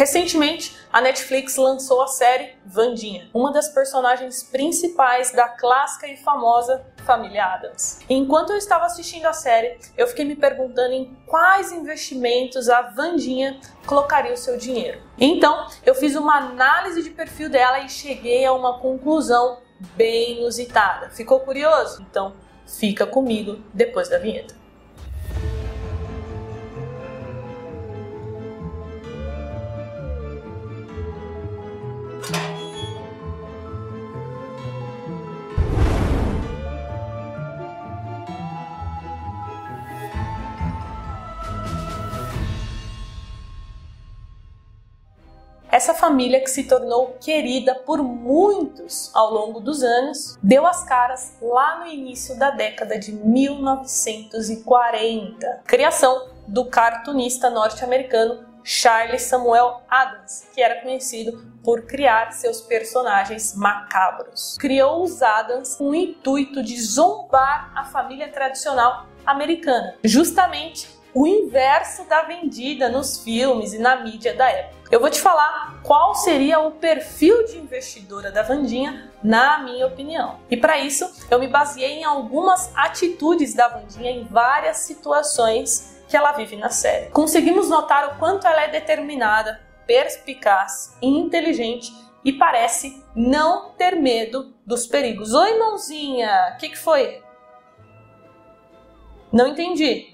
Recentemente, a Netflix lançou a série Vandinha, uma das personagens principais da clássica e famosa família Adams. Enquanto eu estava assistindo a série, eu fiquei me perguntando em quais investimentos a Vandinha colocaria o seu dinheiro. Então, eu fiz uma análise de perfil dela e cheguei a uma conclusão bem inusitada. Ficou curioso? Então, fica comigo depois da vinheta. Essa família que se tornou querida por muitos ao longo dos anos, deu as caras lá no início da década de 1940. Criação do cartunista norte-americano Charles Samuel Adams, que era conhecido por criar seus personagens macabros. Criou os Adams com o intuito de zombar a família tradicional americana, justamente o inverso da vendida nos filmes e na mídia da época. Eu vou te falar qual seria o perfil de investidora da Vandinha, na minha opinião. E para isso, eu me baseei em algumas atitudes da Vandinha em várias situações que ela vive na série. Conseguimos notar o quanto ela é determinada, perspicaz e inteligente e parece não ter medo dos perigos. Oi, mãozinha, o que, que foi? Não entendi.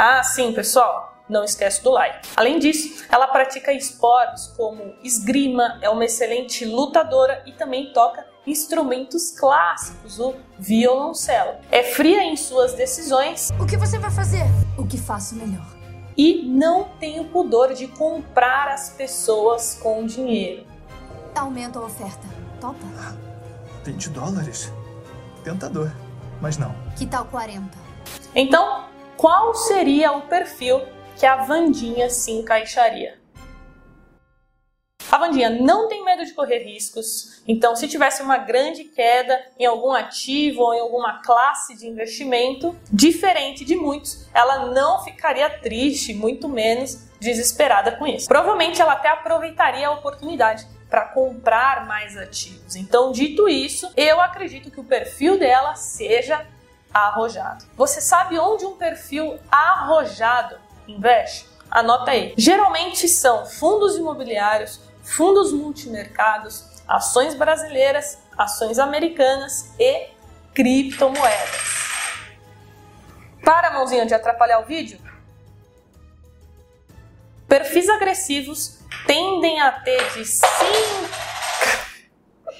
Ah, sim, pessoal, não esquece do like. Além disso, ela pratica esportes como esgrima, é uma excelente lutadora e também toca instrumentos clássicos, o violoncelo. É fria em suas decisões. O que você vai fazer? O que faço melhor. E não tem o pudor de comprar as pessoas com dinheiro. Aumenta a oferta. Topa? 20 dólares? Tentador, mas não. Que tal 40? Então, qual seria o perfil que a Vandinha se encaixaria? A Vandinha não tem medo de correr riscos, então se tivesse uma grande queda em algum ativo ou em alguma classe de investimento, diferente de muitos, ela não ficaria triste, muito menos desesperada com isso. Provavelmente ela até aproveitaria a oportunidade para comprar mais ativos. Então, dito isso, eu acredito que o perfil dela seja arrojado. Você sabe onde um perfil arrojado investe? Anota aí. Geralmente são fundos imobiliários, fundos multimercados, ações brasileiras, ações americanas e criptomoedas. Para, mãozinha, de atrapalhar o vídeo. Perfis agressivos tendem a ter de 5.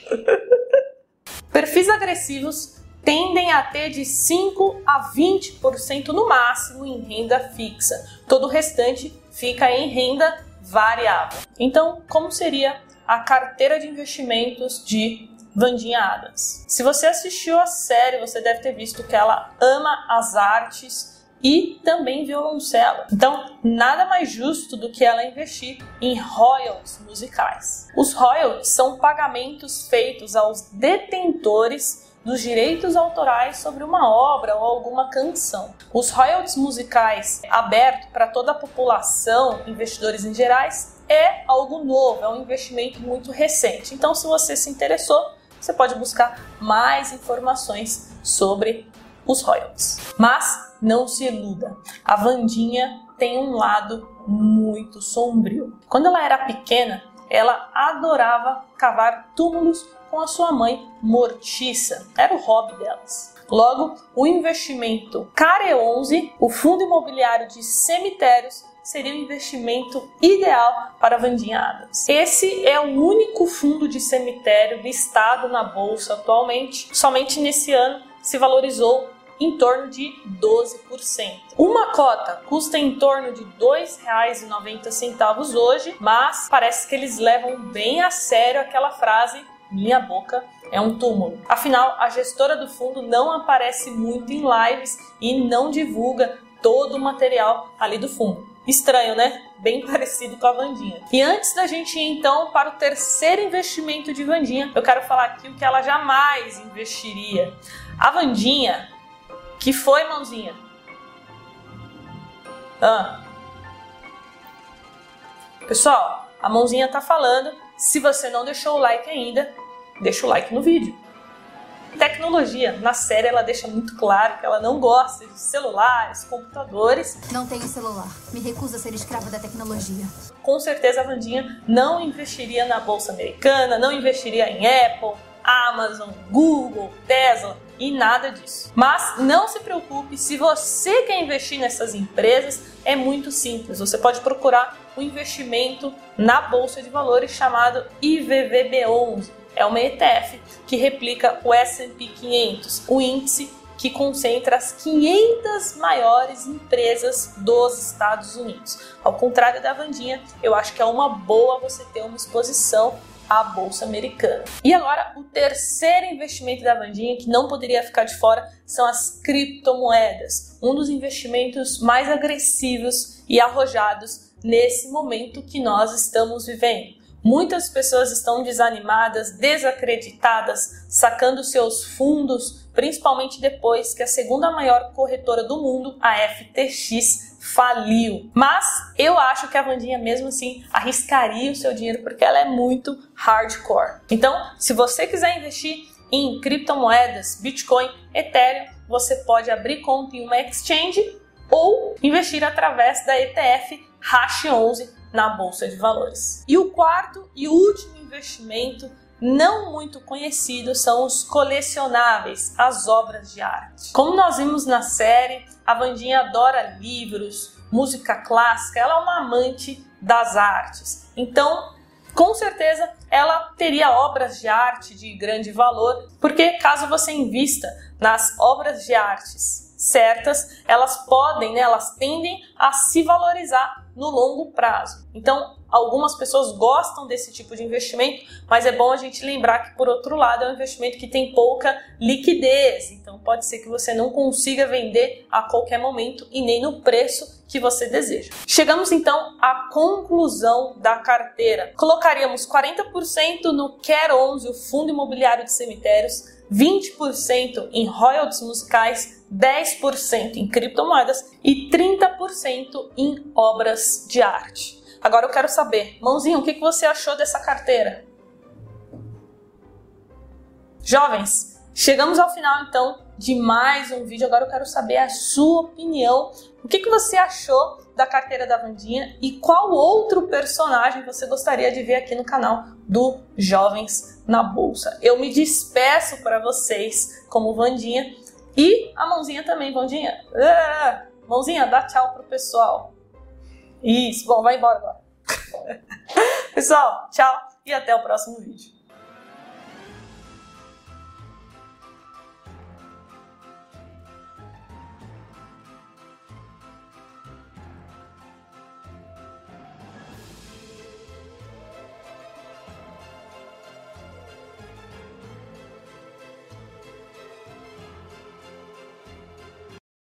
Perfis agressivos tendem a ter de 5 a 20% no máximo em renda fixa. Todo o restante fica em renda variável. Então, como seria a carteira de investimentos de Vandinha Adams? Se você assistiu a série, você deve ter visto que ela ama as artes e também violoncelo. Então, nada mais justo do que ela investir em royalties musicais. Os royalties são pagamentos feitos aos detentores dos direitos autorais sobre uma obra ou alguma canção. Os royalties musicais abertos para toda a população, investidores em gerais, é algo novo, é um investimento muito recente. Então, se você se interessou, você pode buscar mais informações sobre os royalties. Mas não se iluda, a Vandinha tem um lado muito sombrio. Quando ela era pequena, ela adorava cavar túmulos com a sua mãe mortiça. Era o hobby delas. Logo, o investimento CARE 11, o fundo imobiliário de cemitérios, seria o investimento ideal para Vandinha Adams. Esse é o único fundo de cemitério listado na bolsa atualmente. Somente nesse ano se valorizou em torno de 12%. Uma cota custa em torno de R$ 2,90 hoje, mas parece que eles levam bem a sério aquela frase minha boca é um túmulo. Afinal, a gestora do fundo não aparece muito em lives e não divulga todo o material ali do fundo. Estranho, né? Bem parecido com a Vandinha. E antes da gente ir então para o terceiro investimento de Vandinha, eu quero falar aqui o que ela jamais investiria. A Vandinha, que foi, mãozinha? Ah. Pessoal, a mãozinha tá falando. Se você não deixou o like ainda, deixa o like no vídeo. Tecnologia, na série ela deixa muito claro que ela não gosta de celulares, computadores. Não tenho celular. Me recuso a ser escrava da tecnologia. Com certeza a Vandinha não investiria na bolsa americana, não investiria em Apple, Amazon, Google, Tesla e nada disso. Mas não se preocupe, se você quer investir nessas empresas, é muito simples. Você pode procurar um investimento na bolsa de valores chamado IVVB11. É uma ETF que replica o S&P 500, o índice que concentra as 500 maiores empresas dos Estados Unidos. Ao contrário da Vandinha, eu acho que é uma boa você ter uma exposição à bolsa americana. E agora, o terceiro investimento da Vandinha que não poderia ficar de fora são as criptomoedas, um dos investimentos mais agressivos e arrojados nesse momento que nós estamos vivendo. Muitas pessoas estão desanimadas, desacreditadas, sacando seus fundos, principalmente depois que a segunda maior corretora do mundo, a FTX, faliu. Mas eu acho que a Vandinha mesmo assim arriscaria o seu dinheiro porque ela é muito hardcore. Então, se você quiser investir em criptomoedas, Bitcoin, Ethereum, você pode abrir conta em uma exchange ou investir através da ETF Hash 11 na bolsa de valores. E o quarto e último investimento não muito conhecido são os colecionáveis, as obras de arte. Como nós vimos na série, a Vandinha adora livros, música clássica, ela é uma amante das artes. Então, com certeza, ela teria obras de arte de grande valor, porque caso você invista nas obras de artes certas, elas podem, né, elas tendem a se valorizar no longo prazo. Então, algumas pessoas gostam desse tipo de investimento, mas é bom a gente lembrar que, por outro lado, é um investimento que tem pouca liquidez. Então, pode ser que você não consiga vender a qualquer momento e nem no preço que você deseja. Chegamos então à conclusão da carteira. Colocaríamos 40% no Care 11, o Fundo Imobiliário de Cemitérios, 20% em royalties musicais, 10% em criptomoedas e 30% em obras de arte. Agora eu quero saber, Mãozinho, o que você achou dessa carteira? Jovens, chegamos ao final então de mais um vídeo. Agora eu quero saber a sua opinião. O que você achou da carteira da Vandinha e qual outro personagem você gostaria de ver aqui no canal do Jovens na Bolsa? Eu me despeço para vocês como Vandinha e a mãozinha também, Vandinha. Ah, mãozinha, dá tchau pro pessoal. Isso, bom, vai embora agora. Pessoal, tchau e até o próximo vídeo.